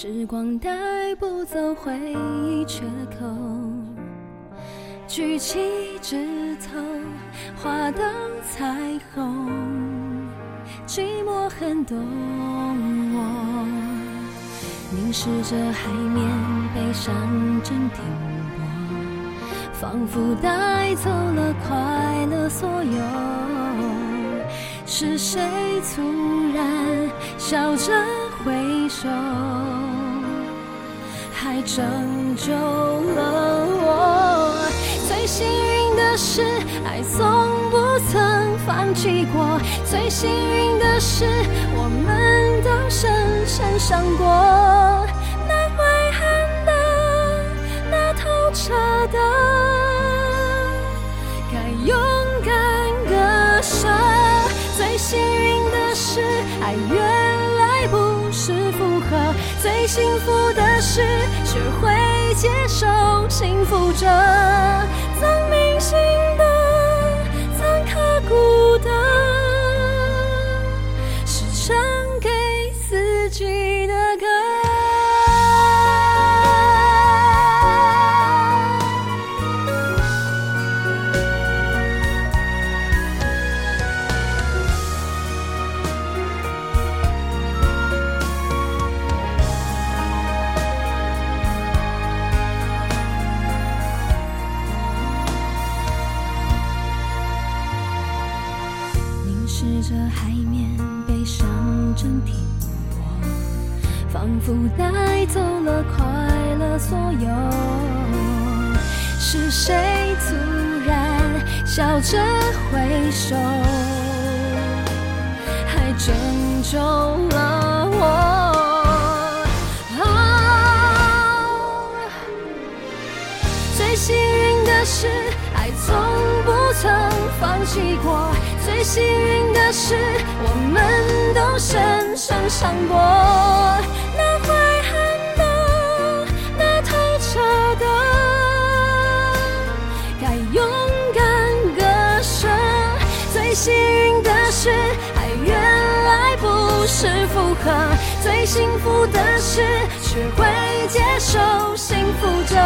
时光带不走回忆缺口，举起指头画道彩虹，寂寞很懂我。凝视着海面，悲伤正停泊，仿佛带走了快乐所有。是谁突然笑着挥手？拯救了我。最幸运的是，爱从不曾放弃过。最幸运的是，我们都深深伤过。那悔恨的，那透彻的，该勇敢割舍。最幸运的是，爱原来不是负荷。最幸福的是，学会接受幸福着。走了快乐所有。是谁突然笑着挥手，还拯救了我？最幸运的是，爱从不曾放弃过。最幸运的是，我们都深深伤过。幸福的事，学会接受幸福着。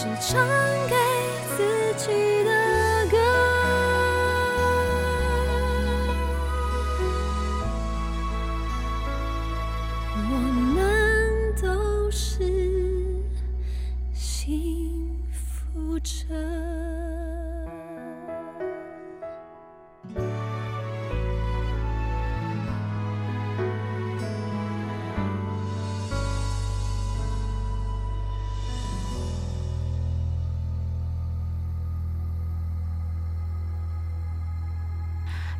是唱给自己的。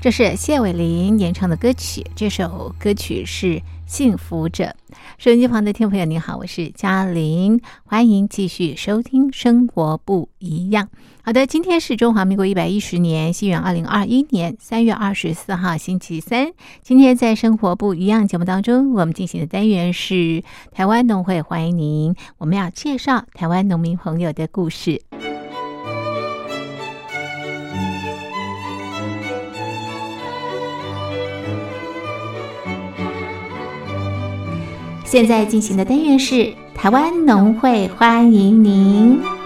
这是谢伟林演唱的歌曲，这首歌曲是《幸福者》。收音机旁的听众朋友，您好，我是嘉玲，欢迎继续收听《生活不一样》。好的，今天是中华民国一百一十年，西元二零二一年三月二十四号，星期三。今天在《生活不一样》节目当中，我们进行的单元是台湾农会，欢迎您。我们要介绍台湾农民朋友的故事。现在进行的单元是台湾农会，欢迎您。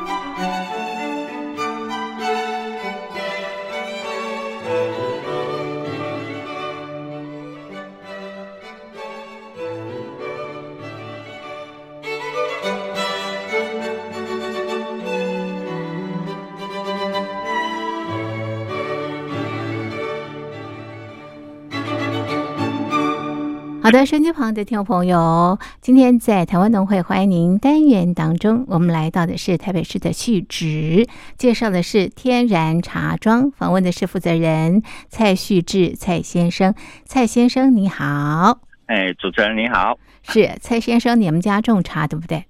好的，收音机旁的听众朋友，今天在台湾农会欢迎您单元当中，我们来到的是台北市的续植，介绍的是天然茶庄，访问的是负责人蔡旭志蔡先生。蔡先生你好，哎，主持人你好，是蔡先生，你们家种茶对不对？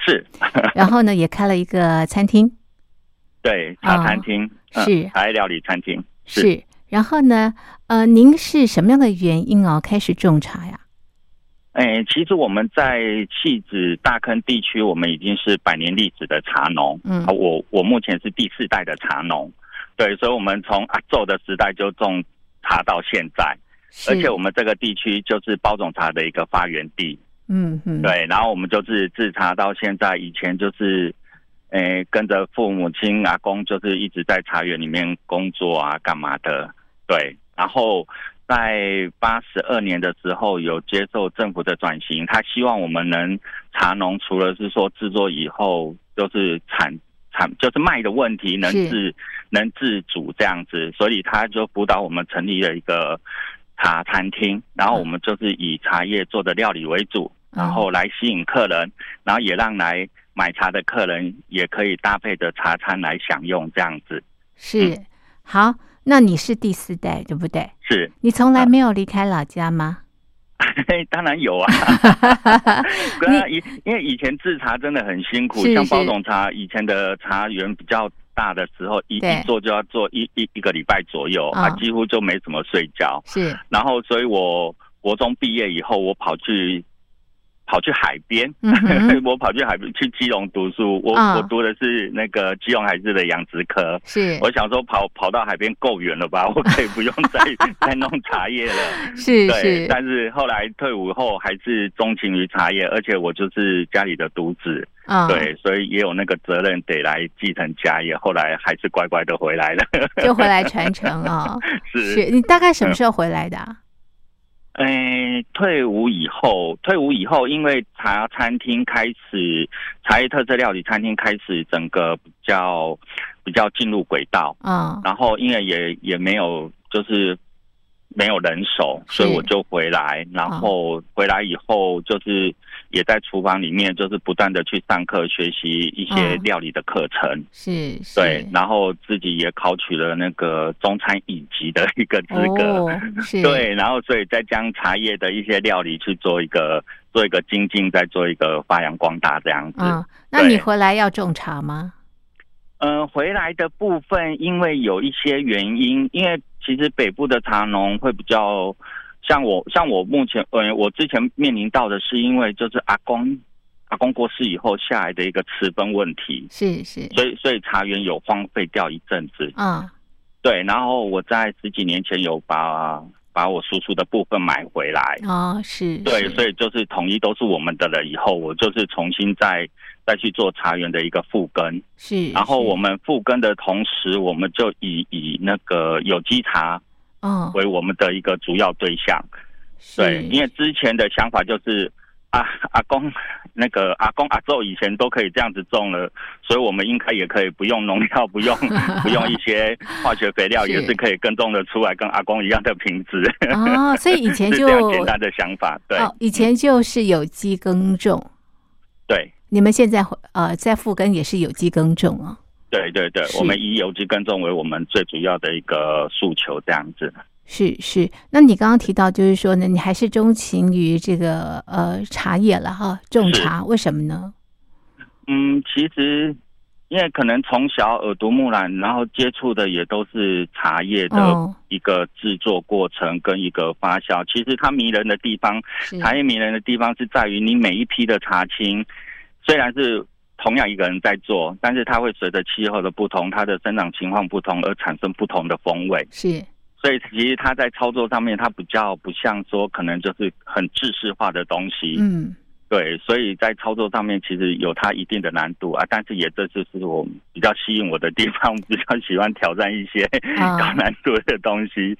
是，然后呢，也开了一个餐厅，对，茶餐厅、嗯是。茶叶料理餐厅。是。然后呢，呃，您是什么样的原因哦开始种茶呀？哎，其实我们在戏子大坑地区，我们已经是百年历史的茶农。嗯啊我我目前是第四代的茶农，对，所以我们从阿昼的时代就种茶到现在，而且我们这个地区就是包种茶的一个发源地。嗯嗯，对，然后我们就是制茶到现在，以前就是，诶，跟着父母亲阿公，就是一直在茶园里面工作啊，干嘛的？对，然后在八十二年的时候，有接受政府的转型，他希望我们能茶农除了是说制作以后，就是产产就是卖的问题能自能自主这样子，所以他就辅导我们成立了一个茶餐厅，然后我们就是以茶叶做的料理为主，嗯然后来吸引客人，然后也让来买茶的客人也可以搭配着茶餐来享用这样子。是好。那你是第四代对不对？是，你从来没有离开老家吗？当然有啊。对啊，以因为以前制茶真的很辛苦，像包种茶，以前的茶园比较大的时候，一一做就要做一一一个礼拜左右，嗯啊，几乎就没怎么睡觉。是然后，所以我国中毕业以后，我跑去跑去海边，嗯 我跑去海边去基隆读书。我、嗯我读的是那个基隆海事的养殖科。是我想说跑跑到海边够远了吧，我可以不用再 再弄茶叶了。是对，是，但是后来退伍后还是钟情于茶叶，而且我就是家里的独子，嗯，对，所以也有那个责任得来继承家业。后来还是乖乖的回来了。就回来传承哦。是是你大概什么时候回来的啊？诶，退伍以后，退伍以后，因为茶餐厅开始，茶叶特色料理餐厅开始整个比较比较进入轨道，嗯，然后因为也也没有就是没有人手，所以我就回来，然后回来以后就是也在厨房里面就是不断的去上课学习一些嗯料理的课程，是是，对，然后自己也考取了那个中餐乙级的一个资格。哦，是，对，然后所以再将茶叶的一些料理去做一个做一个精进，再做一个发扬光大这样子。嗯，那你回来要种茶吗？嗯、回来的部分因为有一些原因，因为其实北部的茶农会比较像我，像我目前，呃，我之前面临到的是因为就是阿公阿公过世以后下来的一个持分问题，是是，所以所以茶园有荒废掉一阵子。嗯，对，然后我在十几年前有把把我叔叔的部分买回来。哦，是，对，是所以就是统一都是我们的了。以后我就是重新再再去做茶园的一个复耕，是，然后我们复耕的同时，我们就以以那个有机茶哦，为我们的一个主要对象。是对，因为之前的想法就是啊，阿公那个阿公阿昼以前都可以这样子种了，所以我们应该也可以不用农药，不用 不用一些化学肥料，也是可以耕种的出来跟阿公一样的品质。哦，所以以前就 简单的想法，对、哦，以前就是有机耕种，对。你们现在呃在复耕也是有机耕种哦。对对对，我们以有机耕种为我们最主要的一个诉求，这样子。是是，那你刚刚提到就是说呢，你还是钟情于这个呃茶叶了哈，种是茶，为什么呢？嗯，其实因为可能从小耳濡目染，然后接触的也都是茶叶的哦，一个制作过程跟一个发酵。其实它迷人的地方，茶叶迷人的地方是在于你每一批的茶青，虽然是同样一个人在做，但是它会随着气候的不同，它的生长情况不同而产生不同的风味。是所以其实它在操作上面，它比较不像说可能就是很制式化的东西。嗯对，所以在操作上面其实有它一定的难度啊，但是也这就是我比较吸引我的地方，比较喜欢挑战一些啊高难度的东西。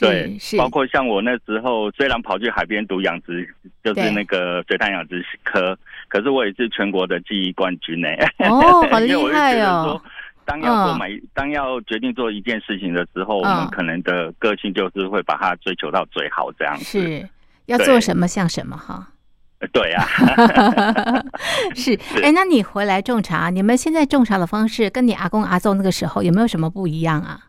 对，是包括像我那时候虽然跑去海边读养殖，就是那个水产养殖科，可是我也是全国的记忆冠军呢、哦，好厉害哦说。当要做嗯买，当要决定做一件事情的时候，我嗯们可能的个性就是会把它追求到最好这样子。是要做什么像什么哈。呃对啊，是，哎，那你回来种茶，你们现在种茶的方式跟你阿公阿祖那个时候有没有什么不一样啊？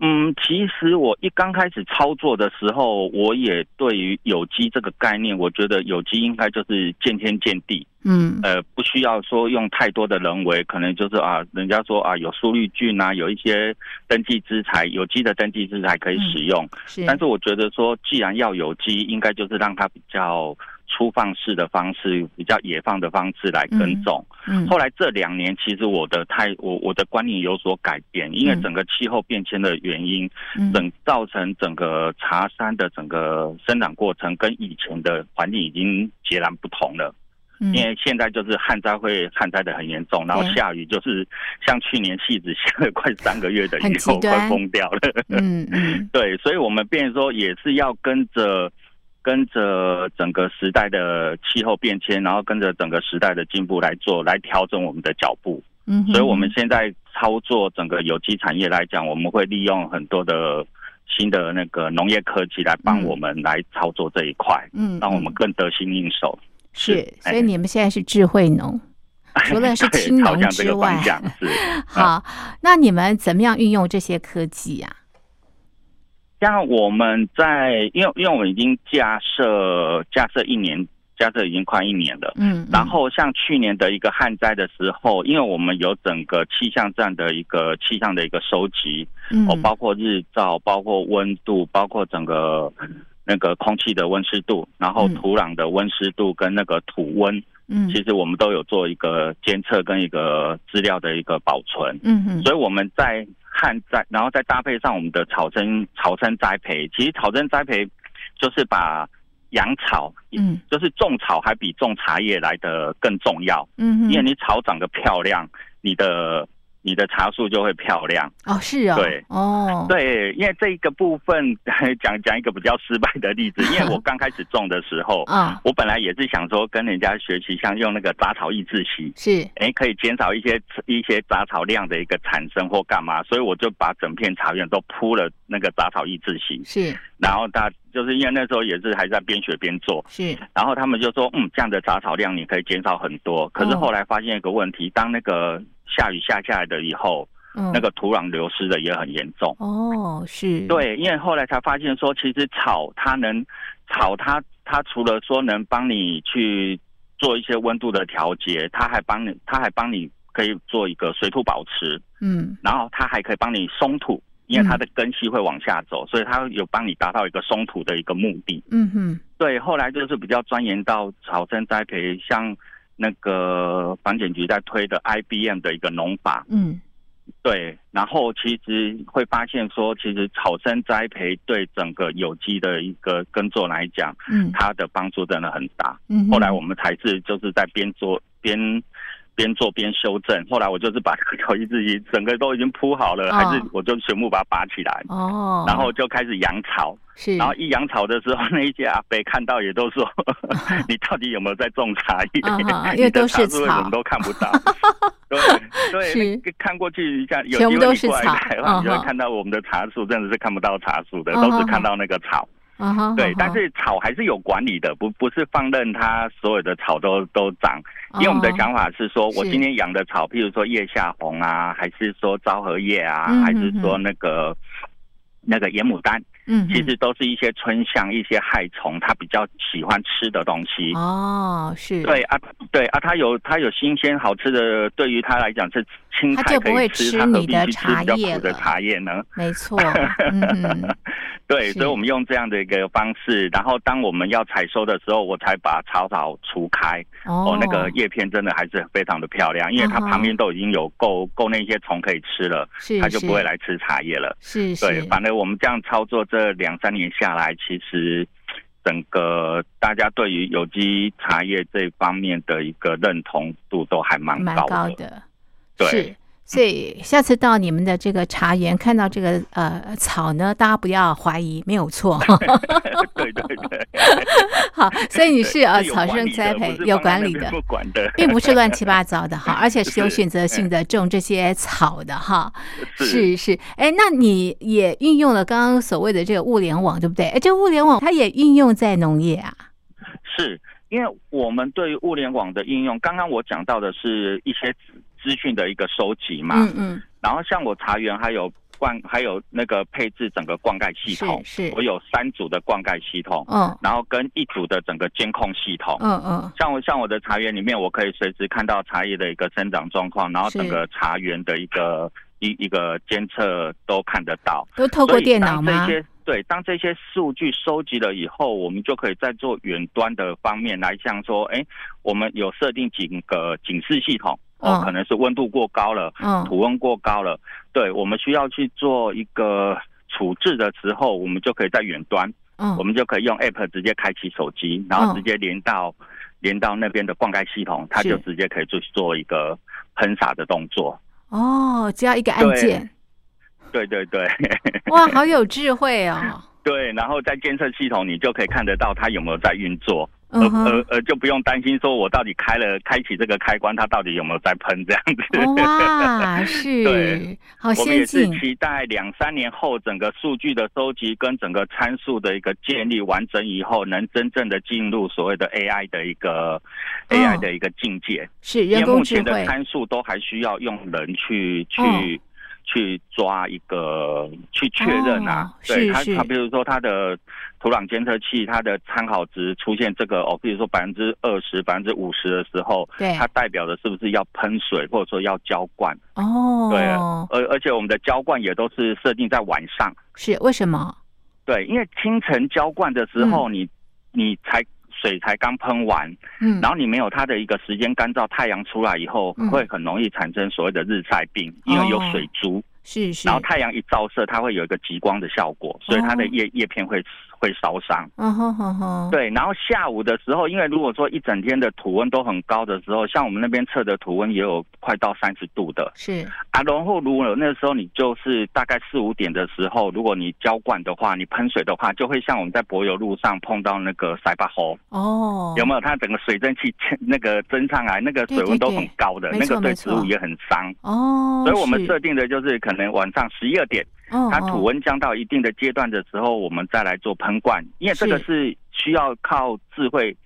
嗯，其实我一刚开始操作的时候，我也对于有机这个概念，我觉得有机应该就是见天见地，嗯呃，不需要说用太多的人为，可能就是啊，人家说啊有苏绿菌啊，有一些登记资材，有机的登记资材可以使用。是，但是我觉得说，既然要有机，应该就是让它比较粗放式的方式，比较野放的方式来耕种。嗯后来这两年，其实我的态我我的观念有所改变，因为嗯。整个气候变迁的原因，嗯。整造成整个茶山的整个生长过程跟以前的环境已经截然不同了。嗯。因为现在就是旱灾会旱灾的很严重，然后下雨就是像去年戏子下了快三个月的雨后，快疯掉了。嗯嗯。对，所以我们变成说也是要跟着跟着整个时代的气候变迁，然后跟着整个时代的进步来做，来调整我们的脚步。嗯，所以我们现在操作整个有机产业来讲，我们会利用很多的新的那个农业科技来帮嗯我们来操作这一块，嗯让我们更得心应手。是，哎所以你们现在是智慧农。除了是青农之外是。好，那你们怎么样运用这些科技啊呀、像我们在，因为因为我们已经架设架设一年，架设已经快一年了。嗯，然后像去年的一个旱灾的时候，因为我们有整个气象站的一个气象的一个收集，嗯。哦，包括日照，包括温度，包括整个那个空气的温湿度，然后嗯土壤的温湿度跟那个土温，嗯。其实我们都有做一个监测跟一个资料的一个保存。嗯嗯。所以我们在旱灾，然后再搭配上我们的草生草生栽培。其实草生栽培就是把养草，嗯。就是种草还比种茶叶来的更重要，嗯，因为你草长得漂亮，你的你的茶树就会漂亮。哦是哦，对。哦，对，因为这一个部分 讲讲一个比较失败的例子，因为我刚开始种的时候，啊。我本来也是想说跟人家学习，像用那个杂草抑制剂，是。哎，可以减少一些一些杂草量的一个产生或干嘛，所以我就把整片茶园都铺了那个杂草抑制剂，是。然后他就是因为那时候也是还在边学边做，是，然后他们就说，嗯，这样的杂草量你可以减少很多。可是哦。后来发现一个问题，当那个下雨下下来的以后，嗯。那个土壤流失的也很严重。哦是，，对，因为后来才发现说，其实草它能草它它除了说能帮你去做一些温度的调节，它还帮你它还帮你可以做一个水土保持，嗯。然后它还可以帮你松土，因为它的根系会往下走，所以它有帮你达到一个松土的一个目的。嗯哼。对，后来就是比较钻研到草生栽培，像那个房检局在推的 IBM 的一个农法，嗯。对，然后其实会发现说，其实草生栽培对整个有机的一个耕作来讲，嗯。它的帮助真的很大。嗯，后来我们才是就是在边做边边做边修正，后来我就是把这个草一自己整个都已经铺好了，哦还是我就全部把它拔起来，哦，然后就开始养草。是，然后一养草的时候，那一些阿伯看到也都说：“ 你到底有没有在种茶叶？因为都是草么都看不到？”对对，看过去一下，有机会你过来台湾，你就会看到我们的茶树真的是看不到茶树的，都是看到那个草。啊哈，对但是草还是有管理的，不不是放任它所有的草都都长。因为我们的哦想法是说，我今天养的草，譬如说叶下红啊，还是说昭和叶啊，嗯还是嗯说那个那个野牡丹，嗯，其实都是一些春象、一些害虫，它比较喜欢吃的东西。哦是，对啊，对啊，它有它有新鲜好吃的，对于它来讲是青它菜就不会可以吃，吃它何你的必去吃比较茶叶苦的了茶叶呢？没 错，嗯对，所以我们用这样的一个方式，然后当我们要采收的时候，我才把草草除开。哦，那个叶片真的还是非常的漂亮，因为它旁边都已经有够够那些虫可以吃了，是它就不会来吃茶叶了。是对，反正我们这样操作这两三年下来，其实整个大家对于有机茶叶这方面的一个认同度都还蛮蛮高的。高的，对是。所以下次到你们的这个茶园看到这个呃草呢，大家不要怀疑，没有错。对 对对，好，所以你是呃草生栽培有管理的，不管的，并不是乱七八糟的哈，而且是有选择性的种这些草的哈。是是是，哎，那你也运用了刚刚所谓的这个物联网，对不对？哎，这物联网它也运用在农业啊。是因为我们对于物联网的应用，刚刚我讲到的是一些资资讯的一个收集嘛，嗯嗯然后像我茶园还有灌，还有那个配置整个灌溉系统。是是我有三组的灌溉系统，嗯然后跟一组的整个监控系统。嗯嗯，像我像我的茶园里面，我可以随时看到茶叶的一个生长状况，然后整个茶园的一个一一个监测都看得到。都透过电脑吗这？些对，当这些数据收集了以后，我们就可以在做远端的方面来，像说，哎，我们有设定几个警示系统，哦，嗯可能是温度过高了，嗯。土温过高了，对，我们需要去做一个处置的时候，我们就可以在远端，嗯。我们就可以用 App 直接开启手机，然后直接连到、连到那边的灌溉系统，它就直接可以做做一个喷洒的动作。哦，只要一个按键，对对对。哇，好有智慧哦。对，然后在监测系统，你就可以看得到它有没有在运作，而嗯哼。而而就不用担心说我到底开了开启这个开关，它到底有没有在喷这样子。哦哇，是对，好我们也是，期待两三年后，整个数据的收集跟整个参数的一个建立完整以后，能真正的进入所谓的 AI 的一个、嗯 AI 的一个境界。因是人工为目前的，参数都还需要用人去去、哦去抓一个去确认啊。对它它，比如说它的土壤监测器，它的参考值出现这个哦，比如说百分之二十、百分之五十的时候，对它代表的是不是要喷水，或者说要浇灌？哦，对，而而且我们的浇灌也都是设定在晚上。是为什么？对，因为清晨浇灌的时候，你你才水才刚喷完，嗯，然后你没有它的一个时间干燥，太阳出来以后嗯。会很容易产生所谓的日晒病，因为有水珠，是是，然后太阳一照射，它会有一个极光的效果，所以它的叶叶片会会烧伤。嗯哼哼哼，对，然后下午的时候，因为如果说一整天的土温都很高的时候，像我们那边测的土温也有快到三十度的是啊。然后如果那时候你就是大概四五点的时候，如果你浇灌的话，你喷水的话，就会像我们在柏油路上碰到那个塞巴猴，哦，有没有？它整个水蒸气那个蒸上来，那个水温都很高的，对对对那个对植物也很伤。哦，所以我们是设定的就是可能晚上十一二点，哦它土温降到一定的阶段的时候，我们再来做喷灌，因为这个是需要靠智慧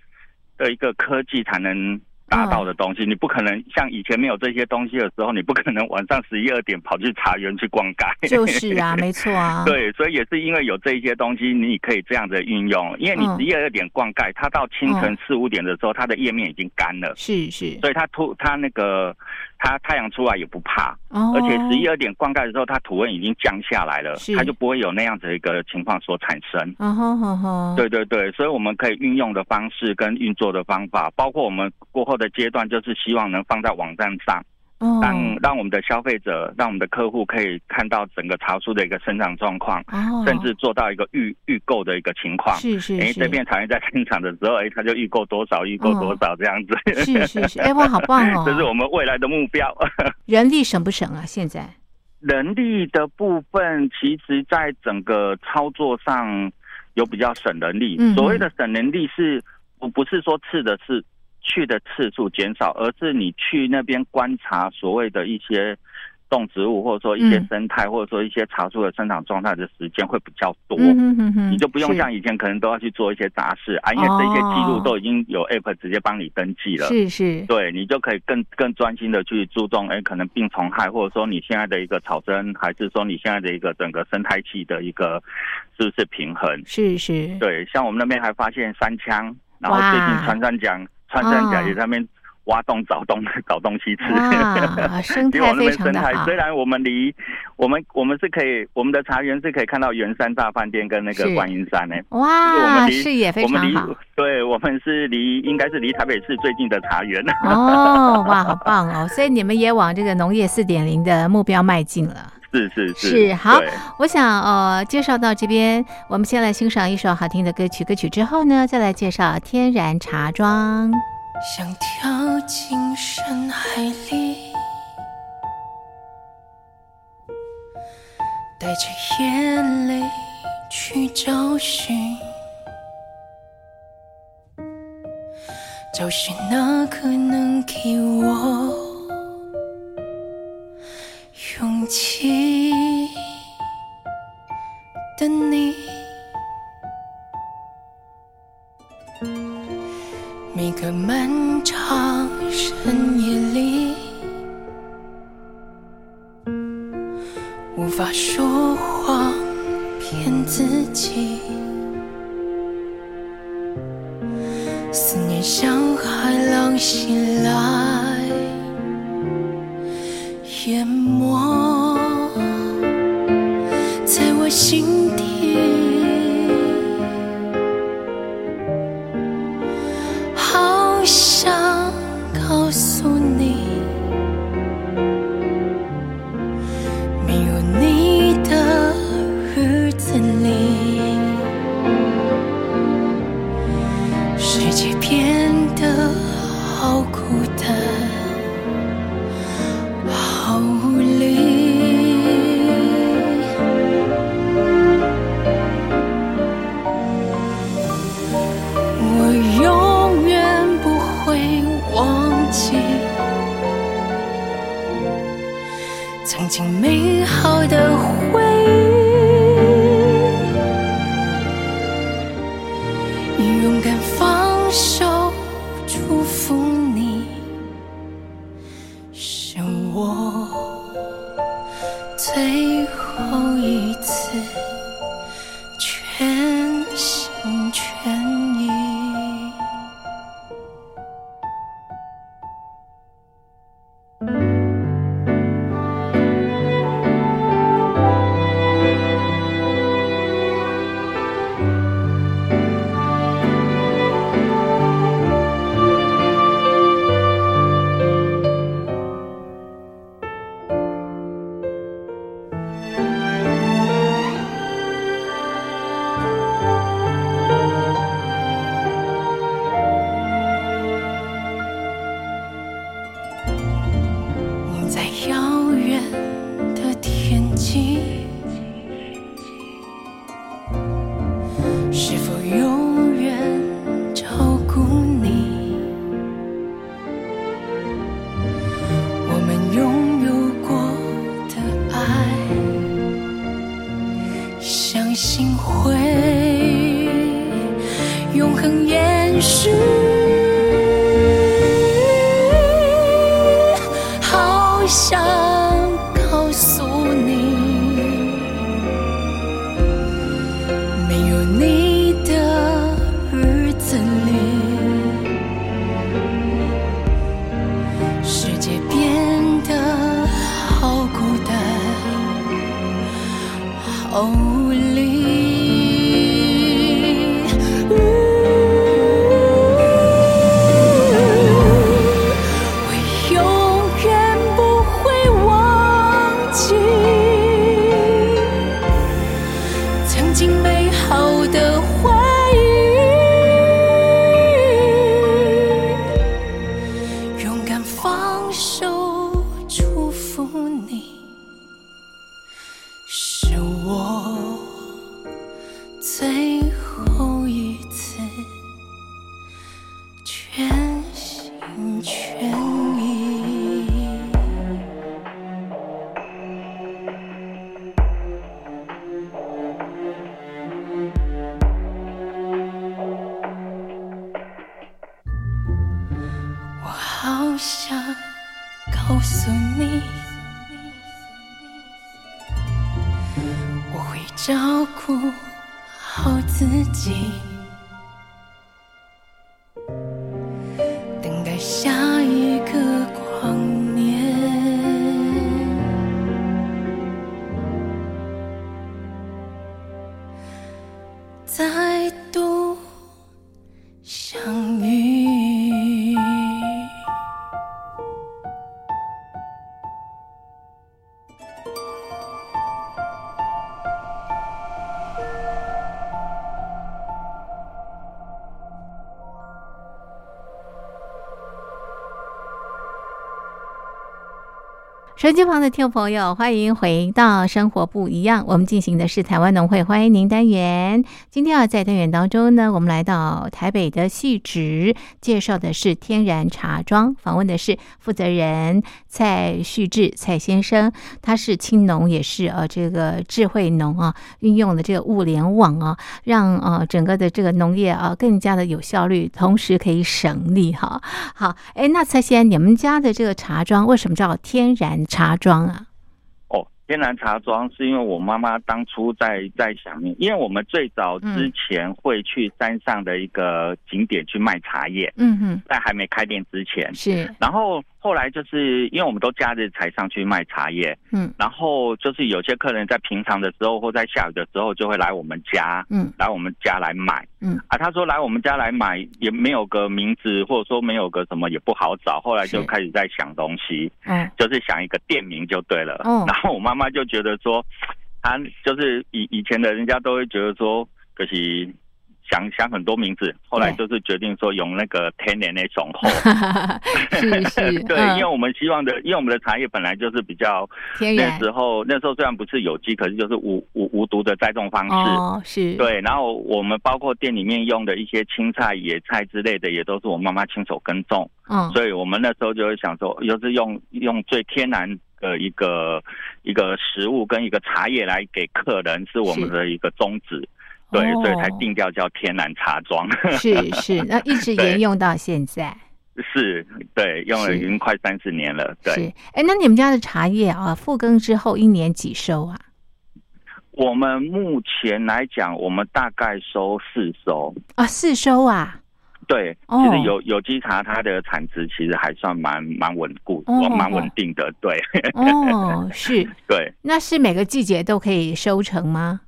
的一个科技才能达到的东西。你不可能像以前没有这些东西的时候，你不可能晚上十一二点跑去茶园去灌溉。就是啊，没错啊，对，所以也是因为有这一些东西，你可以这样子运用。因为你嗯十一二点灌溉，它到清晨四五点的时候，它的叶面已经干了，是是，所以它突它那个它太阳出来也不怕。哦，而且十一二点灌溉的时候，它土温已经降下来了，它就不会有那样子一个情况所产生。对对对，所以我们可以运用的方式跟运作的方法，包括我们过后的阶段，就是希望能放在网站上，哦，让让我们的消费者、让我们的客户可以看到整个茶树的一个生长状况，哦，甚至做到一个预预购的一个情况。哎，是是哎，这边茶叶在生产的时候，哎，他就预购多少，预购多少这样子。是是是，哎哇，好棒哦！这是我们未来的目标。人力省不省啊？现在人力的部分，其实在整个操作上有比较省人力。嗯所谓的省人力是，不不是说次的次去的次数减少，而是你去那边观察所谓的一些动植物，或者说一些嗯生态，或者说一些茶树的生长状态的时间会比较多。你就不用像以前可能都要去做一些杂事啊，因为这些记录哦都已经有 app 直接帮你登记了。是是，对你就可以更更专心的去注重，哎，可能病虫害，或者说你现在的一个草根，还是说你现在的一个整个生态系的一个是不是平衡？是是，对，像我们那边还发现三枪，然后最近穿山甲，穿山甲哦也在那边挖洞找东找东西吃。啊，生态非常的好虽，然我们离我们我们是可以，我们的茶园是可以看到圆山大饭店跟那个观音山呢、就是我哇，们离视野非我们离常好，对我们是离应该是离台北市最近的茶园。哦，哇，好棒哦！所以你们也往这个农业四点零的目标迈进了。是是是好我想呃，介绍到这边，我们先来欣赏一首好听的歌曲，歌曲之后呢，再来介绍天然茶庄。想跳进深海里，带着眼泪去找寻，找寻那可能给我勇气的你。每个漫长深夜里，无法说谎骗自己，思念像海浪袭来，淹没在我心永恒延照顾好自己。手机旁的听众朋友，欢迎回到《生活不一样》。我们进行的是台湾农会欢迎您单元。今天啊，在单元当中呢，我们来到台北的细致，介绍的是天然茶庄，访问的是负责人蔡旭志蔡先生。他是青农，也是呃这个智慧农啊，运用了这个物联网啊，让呃整个的这个农业啊更加的有效率，同时可以省力哈。好，哎，那蔡先，你们家的这个茶庄为什么叫天然茶庄啊？哦天然茶庄是因为我妈妈当初在在想念，因为我们最早之前会去山上的一个景点去卖茶叶，嗯哼，在还没开店之前，是，然后后来就是因为我们都假日才上去卖茶叶，嗯。然后就是有些客人在平常的时候或在下雨的时候就会来我们家，嗯。来我们家来买，嗯。啊，他说来我们家来买也没有个名字，或者说没有个什么也不好找，后来就是。开始在想东西，嗯就是想一个店名就对了。哦。然后我妈妈就觉得说，她就是以以前的人家都会觉得说，可惜想想很多名字，后来就是决定说用那个天然的雄厚。是是，对，嗯因为我们希望的，因为我们的茶叶本来就是比较那时候那时候虽然不是有机，可是就是无无无毒的栽种方式。哦是，，对，然后我们包括店里面用的一些青菜、野菜之类的，也都是我妈妈亲手耕种，嗯。所以我们那时候就会想说，又是用用最天然的一个一个食物跟一个茶叶来给客人，是我们的一个宗旨。对，哦所以才定调叫天然茶庄。是是，那一直沿用到现在。是，对，用了已经快三十年了。对，是，哎，那你们家的茶叶啊，复耕之后一年几收啊？我们目前来讲，我们大概收四收。啊，四收啊，对，哦其实有有机茶它的产值其实还算蛮蛮稳固，哦蛮稳定的。对，哦，是，对那是每个季节都可以收成吗？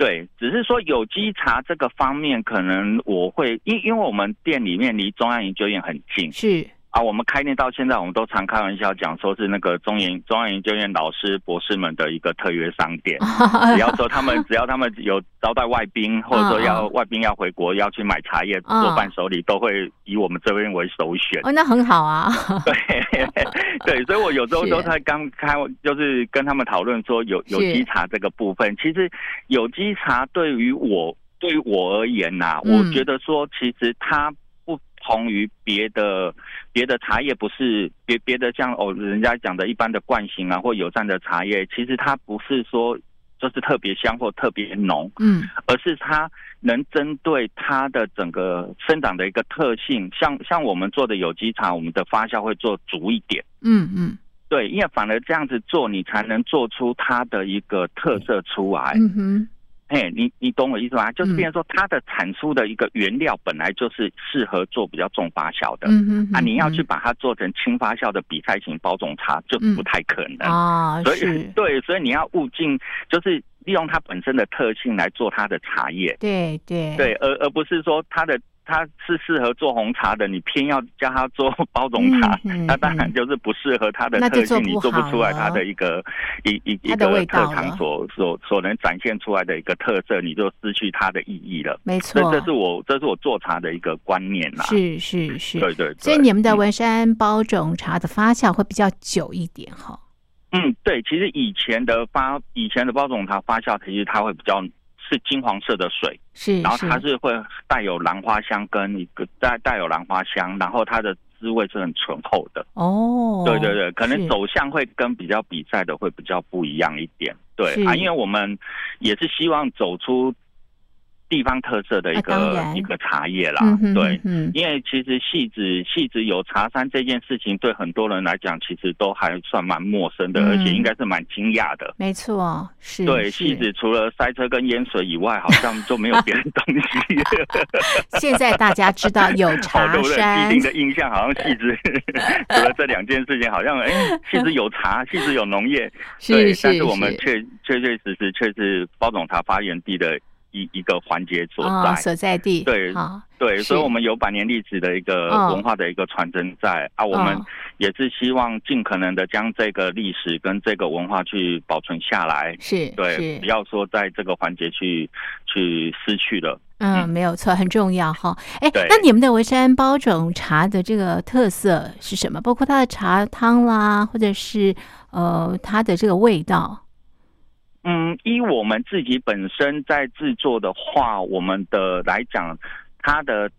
对，只是说有机茶这个方面，可能我会因因为我们店里面离中央研究院很近。是，啊，我们开店到现在，我们都常开玩笑讲说是那个中研中央研究院老师博士们的一个特约商店。只要说他们 只要他们有招待外宾，或者说要外宾要回国要去买茶叶嗯做伴手礼，都会以我们这边为首选。哦，那很好啊。对对，所以我有时候是都在刚开，就是跟他们讨论说有有是机茶这个部分。其实有机茶对于我对于我而言呐、嗯我觉得说其实它不同于别的别的茶叶，不是别别的像哦人家讲的一般的惯性啊或友善的茶叶，其实它不是说就是特别香或特别浓，嗯而是它能针对它的整个生长的一个特性，像像我们做的有机茶，我们的发酵会做足一点。嗯嗯对，因为反而这样子做，你才能做出它的一个特色出来。嗯哼，嘿，你你懂我意思吗？就是嗯变成说，它的产出的一个原料本来就是适合做比较重发酵的。嗯哼，啊，你要去嗯把它做成轻发酵的比赛型包种茶，就嗯不太可能。啊，所以，对，所以你要物尽，就是利用它本身的特性来做它的茶叶。对对对，而而不是说它的它是适合做红茶的，你偏要叫它做包种茶，嗯嗯那当然就是不适合它的特性，你做不做不出来它的一个一一一个特道所所所能展现出来的一个特色，你就失去它的意义了。没错，这是我这是我做茶的一个观念啦。是是是，对对对。所以你们的嗯文山包种茶的发酵会比较久一点哈。嗯，对，其实以前的发以前的包种茶发酵，其实它会比较是金黄色的水，是，然后它是会带有兰花香跟一个带带有兰花香，然后它的滋味是很醇厚的。哦，对对对，可能走向会跟比较比赛的会比较不一样一点。对啊，因为我们也是希望走出地方特色的一个、然一个茶叶啦。嗯对，嗯因为其实戏子戏子有茶山这件事情，对很多人来讲，其实都还算蛮陌生的，嗯而且应该是蛮惊讶的。没错，是对，戏子除了塞车跟淹水以外，好像就没有别的东西。现在大家知道有 哦，茶对不对？山既定的印象好像戏子 除了这两件事情，好像哎，戏子有茶，戏子有农业，对，但是我们确确确实实却是包种茶发源地的一一个环节所哦在。所在地，对好对，所以我们有百年历史的一个嗯文化的一个传承在、啊，我们嗯也是希望尽可能的将这个历史跟这个文化去保存下来，是对，不要说在这个环节去去失去了。嗯，嗯没有错，很重要哈。哎，那你们的文山包种茶的这个特色是什么？包括它的茶汤啦，或者是呃它的这个味道。嗯，依我们自己本身在制作的话，我们的来讲，它的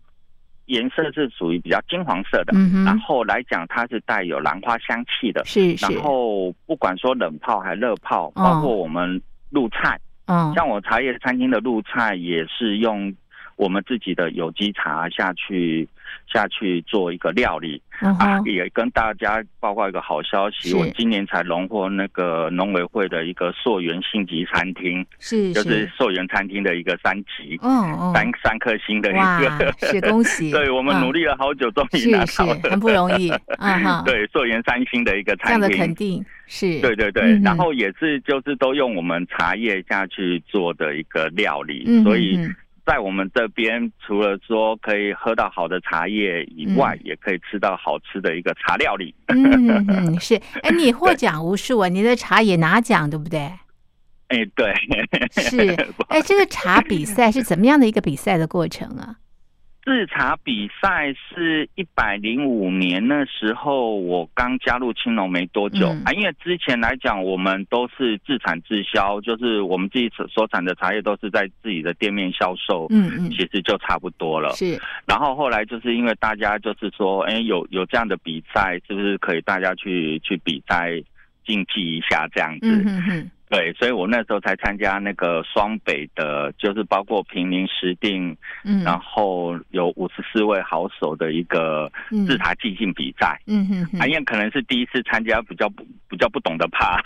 颜色是属于比较金黄色的，嗯，然后来讲它是带有兰花香气的。是是。然，后不管说冷泡还热泡，嗯包括我们入菜，嗯，像我茶叶餐厅的入菜也是用我们自己的有机茶下去下去做一个料理。嗯啊，也跟大家报告一个好消息，我今年才荣获那个农委会的一个溯源星级餐厅，是就是是，溯源餐厅的一个三级，嗯嗯，三三颗星的一哇个。，是恭喜，对我们嗯。努力了好久，终于拿到了，很不容易，对，溯源三星的一个这样的餐厅，肯定是，对对对，嗯然后也是就是都用我们茶叶下去做的一个料理，嗯所以哼在我们这边除了说可以喝到好的茶叶以外，嗯也可以吃到好吃的一个茶料理。嗯嗯嗯，是，哎，你获奖无数啊，你的茶也拿奖，对不对？哎，对，是，哎，这个茶比赛是怎么样的一个比赛的过程啊？制茶比赛是一百零五年那时候，我刚加入青龙没多久、嗯啊。因为之前来讲，我们都是自产自销，就是我们自己所所产的茶叶都是在自己的店面销售，嗯嗯，其实就差不多了。是，然后后来就是因为大家就是说，哎，有有这样的比赛，是不是可以大家去去比赛竞技一下这样子？嗯哼哼，对，所以我那时候才参加那个双北的，就是包括平林、石定，嗯，然后有五十四位好手的一个嗯制茶技竞比赛。嗯哼哼啊，，因为可能是第一次参加，比较不比较不懂得爬，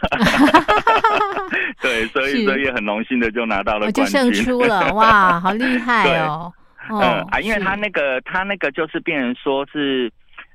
对，所以所以很荣幸的就拿到了就冠军。胜出了，哇，好厉 害哦！嗯哦啊，因为他那个他那个就是变成说是，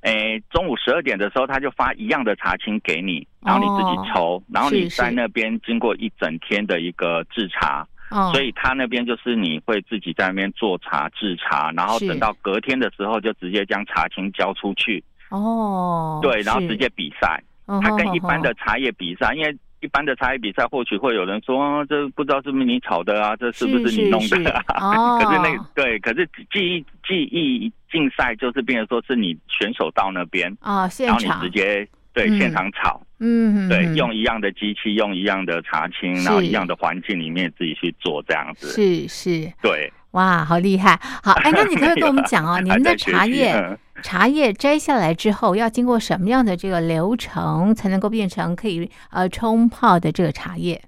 诶，中午十二点的时候他就发一样的茶青给你，然后你自己抽，然后你在那边经过一整天的一个制茶，哦，所以他那边就是你会自己在那边做茶制茶，然后等到隔天的时候就直接将茶青交出去，哦，对，然后直接比赛。哦它跟一般的茶叶比赛，因为一般的茶叶比赛或许会有人说，哦这不知道是不是你炒的啊，这是不是你弄是的啊？哦。可是那对，可是记忆记忆竞赛就是变成说是你选手到那边，啊，现然后你直接对嗯。现场炒，嗯，对，嗯。用一样的机器，用一样的茶青，然后一样的环境里面自己去做这样子。是是，对，哇，好厉害！好，哎，那你可以跟我们 讲哦，你们的茶叶嗯。茶叶摘下来之后，要经过什么样的这个流程，才能够变成可以呃冲泡的这个茶叶？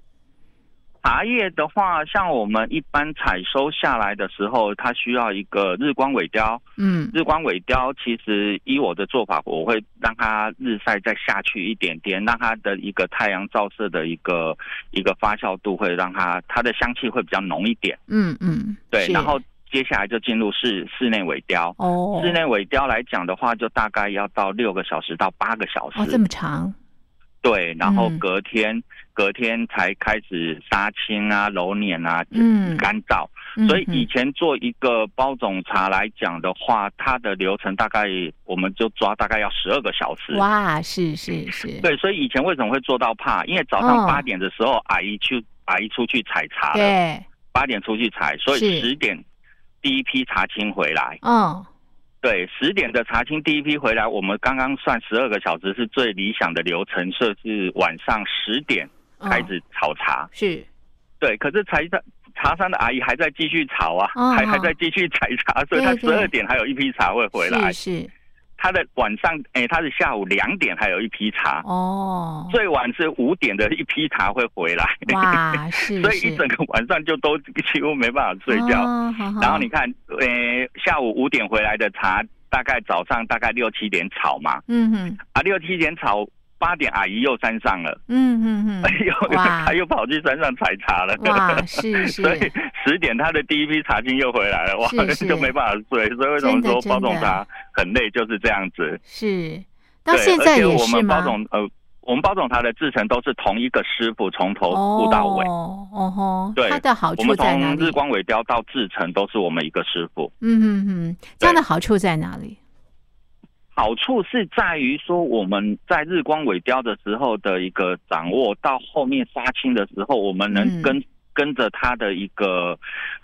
茶叶的话，像我们一般采收下来的时候，它需要一个日光尾雕。嗯日光尾雕其实依我的做法，我会让它日晒再下去一点点，让它的一个太阳照射的一个一个发酵度会让它它的香气会比较浓一点。嗯嗯，对，然后接下来就进入室室内尾雕。哦，室内尾雕来讲的话，就大概要到六个小时到八个小时。哦这么长，对，然后嗯隔天、隔天才开始杀青啊、揉捻啊、嗯干燥。嗯所以以嗯前做一个包种茶来讲的话，它的流程大概我们就抓大概要十二个小时。哇，是是是，对，所以以前为什么会做到怕？因为早哦上八点的时候，阿姨去阿姨出去采茶了，对，八点出去采，所以十点第一批茶青回来。嗯对，十点的茶青第一批回来，我们刚刚算十二个小时是最理想的流程，设置晚上十点嗯开始炒茶。是对，可是茶山茶山的阿姨还在继续炒啊，哦还还在继续采茶，所以她十二点还有一批茶会回来。是是她的晚上，哎，她是下午两点还有一批茶，哦，最晚是五点的一批茶会回来。哇，是 所以一整个晚上就都几乎没办法睡觉。然后你看，呃，下午五点回来的茶，大概早上大概六七点炒嘛，嗯哼啊，六七点炒，八点阿姨又山上了，嗯哼哎哼，呦，他又跑去山上采茶了。哇，是是所以十点他的第一批茶青又回来了，哇就没办法睡。所以为什么说包总茶很累，就是这样子。是，到，现在也是我们包总？呃，我们包总茶的制成都是同一个师傅从头哦顾到尾。哦吼，对它的好处在哪里？从日光尾雕到制成都是我们一个师傅。嗯嗯嗯，这样的好处在哪里？好处是在于说我们在日光尾雕的时候的一个掌握，到后面杀青的时候，我们嗯能跟、跟着它的一个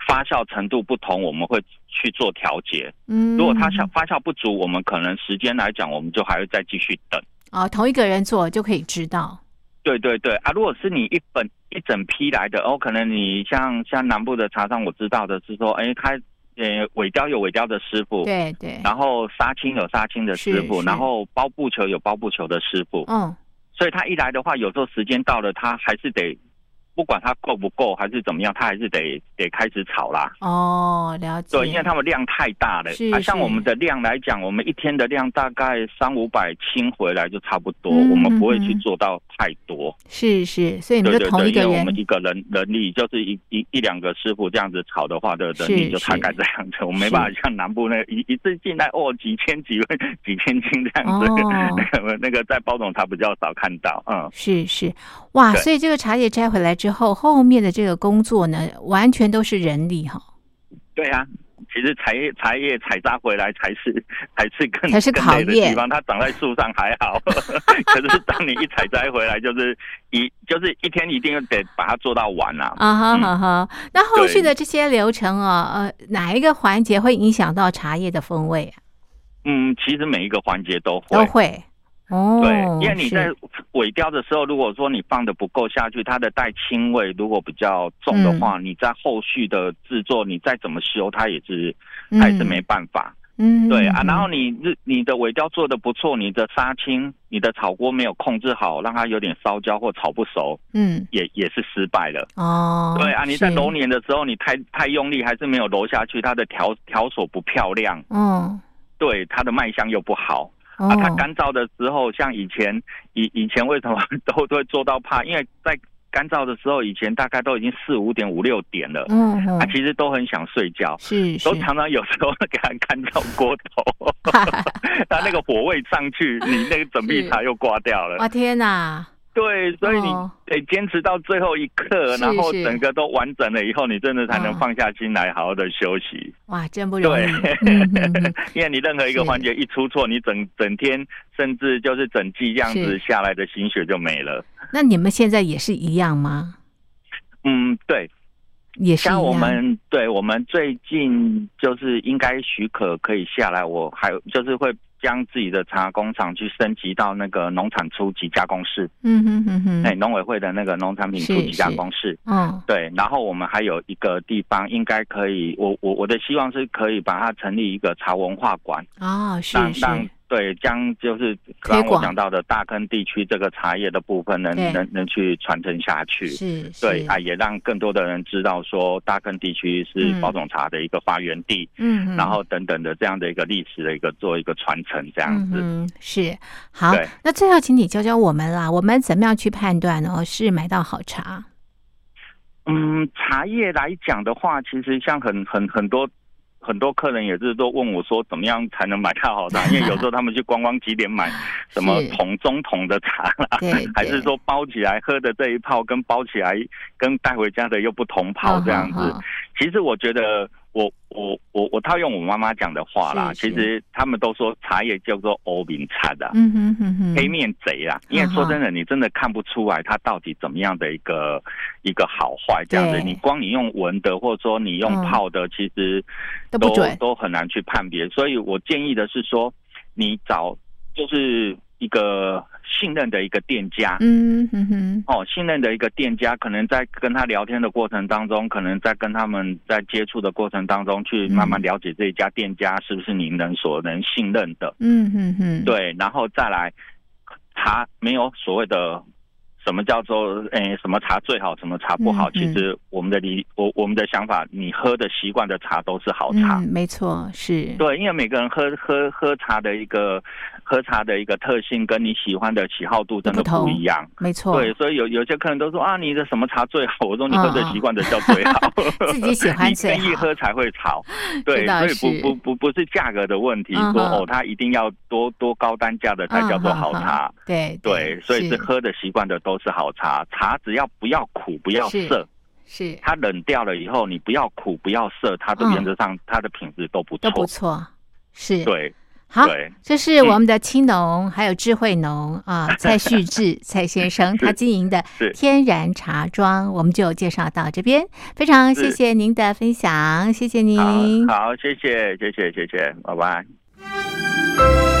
发酵程度不同，我们会去做调节。嗯，如果它酵发酵不足，我们可能时间来讲，我们就还会再继续等。啊，同一个人做就可以知道。对对对啊！如果是你一本一整批来的，哦，可能你像像南部的茶商，我知道的是说，哎，他呃尾雕有尾雕的师傅，对对，然后杀青有杀青的师傅，然后包布球有包布球的师傅，嗯，所以他一来的话，有时候时间到了，他还是得不管它够不够还是怎么样，它还是得得开始炒啦。哦，了解。对，因为他们量太大了。啊，是是像我们的量来讲，我们一天的量大概三五百清回来就差不多，嗯我们不会去做到太多。是是，所以你们同一个人因为我们一个人人力就是一一一两个师傅这样子炒的话，的人力就大概这样子，我们没办法像南部那个一一次进来哦几千几万几千斤这样子，哦 那个那个在包总他比较少看到，嗯。是是，哇！所以这个茶叶摘回来之后，后后面的这个工作呢，完全都是人力哈。对啊，其实茶叶茶叶采摘回来才是 才是更才是考验的考验地方，它长在树上还好，可是当你一采摘回来，就是一就是一天一定得把它做到完啊。啊哈嗯哈哈！那后续的这些流程啊，呃，哪一个环节会影响到茶叶的风味啊？嗯，其实每一个环节都会。都会哦，对，因为你在尾雕的时候，如果说你放的不够下去，它的带青味如果比较重的话，你在后续的制作，你再怎么修，它也是还是没办法。嗯对啊，嗯然后你日你的尾雕做的不错，你的杀青、你的炒锅没有控制好，让它有点烧焦或炒不熟，嗯。也也是失败了。哦，对啊，你在揉捻的时候，你太太用力，还是没有揉下去，它的条条索不漂亮，哦对它的卖相又不好。哦。啊，它干燥的时候，像以前以以前为什么都都会做到怕？因为在干燥的时候，以前大概都已经四五点五六点了，嗯嗯。啊，其实都很想睡觉，是是。都常常有时候给它干燥过头，它那个火味上去，你那个整是。壁茶又挂掉了。哇天哪，对，所以你哦得坚持到最后一刻，是然后整个都完整了以后，你真的才能哦放下心来，好好的休息。哇真不容易对，嗯嗯嗯。因为你任何一个是。环节一出错，你整整天甚至就是整季这样子下来的心血就没了。那你们现在也是一样吗？嗯，对，也像我们对我们最近就是应该许可可以下来，我还就是会将自己的茶工厂去升级到那个农产初级加工室，嗯哼哼哼，哎、农委会的那个农产品初是级加是工室。嗯。对，然后我们还有一个地方应该可以，我我我的希望是可以把它成立一个茶文化馆，哦是是对将就是刚刚我讲到的大坑地区这个茶叶的部分能对能能去传承下去。是是对啊，也让更多的人知道说大坑地区是嗯包种茶的一个发源地，嗯，嗯然后等等的这样的一个历史的一个做一个传承这样子。嗯，是好。那最后，请你教教我们啦，我们怎么样去判断哦，是买到好茶？嗯，茶叶来讲的话，其实像很很很多很多客人也是都问我说，怎么样才能买到好茶？因为有时候他们去观光景点买什么是桶中桶的茶啦，对 还是说包起来喝的这一泡跟包起来跟带回家的又不同泡这样子。其实我觉得我，我我我套用我妈妈讲的话啦，是是其实他们都说茶叶叫做欧饼茶的。嗯哼哼哼，黑面贼啦，因为说真的，你真的看不出来它到底怎么样的一个一个好坏这样子。你光你用闻的，或者说你用嗯泡的，其实都都很难去判别。所以我建议的是说，你找就是一个信任的一个店家，嗯哼哼，哦，信任的一个店家，可能在跟他聊天的过程当中，可能在跟他们在接触的过程当中，去慢慢了解这一家店家是不是您能所能信任的。嗯哼哼，对，然后再来他没有所谓的什么叫做诶什么茶最好，什么茶不好。嗯嗯其实我们的理我我们的想法，你喝的习惯的茶都是好茶。嗯，没错，是，对，因为每个人喝喝喝茶的一个喝茶的一个特性，跟你喜欢的喜好度真的不一样。没错，对，所以有有些客人都说啊，你的什么茶最好？我说你喝的习惯的叫最好，自己喜欢最好你愿意喝才会炒。对，所以不不不不是价格的问题，嗯说哦，它一定要多多高单价的才叫做好茶。嗯，对对，所以是喝的习惯的都是好茶，茶只要不要苦不要涩，是它冷掉了以后，你不要苦不要涩，它的嗯原则上它的品质都不都错。不错，是，对好。这是我们的青农，还有智慧农啊，蔡旭志 蔡先生他经营的天然茶庄，我们就介绍到这边。非常谢谢您的分享，谢谢您。好，好，谢谢，谢谢，谢谢，拜拜。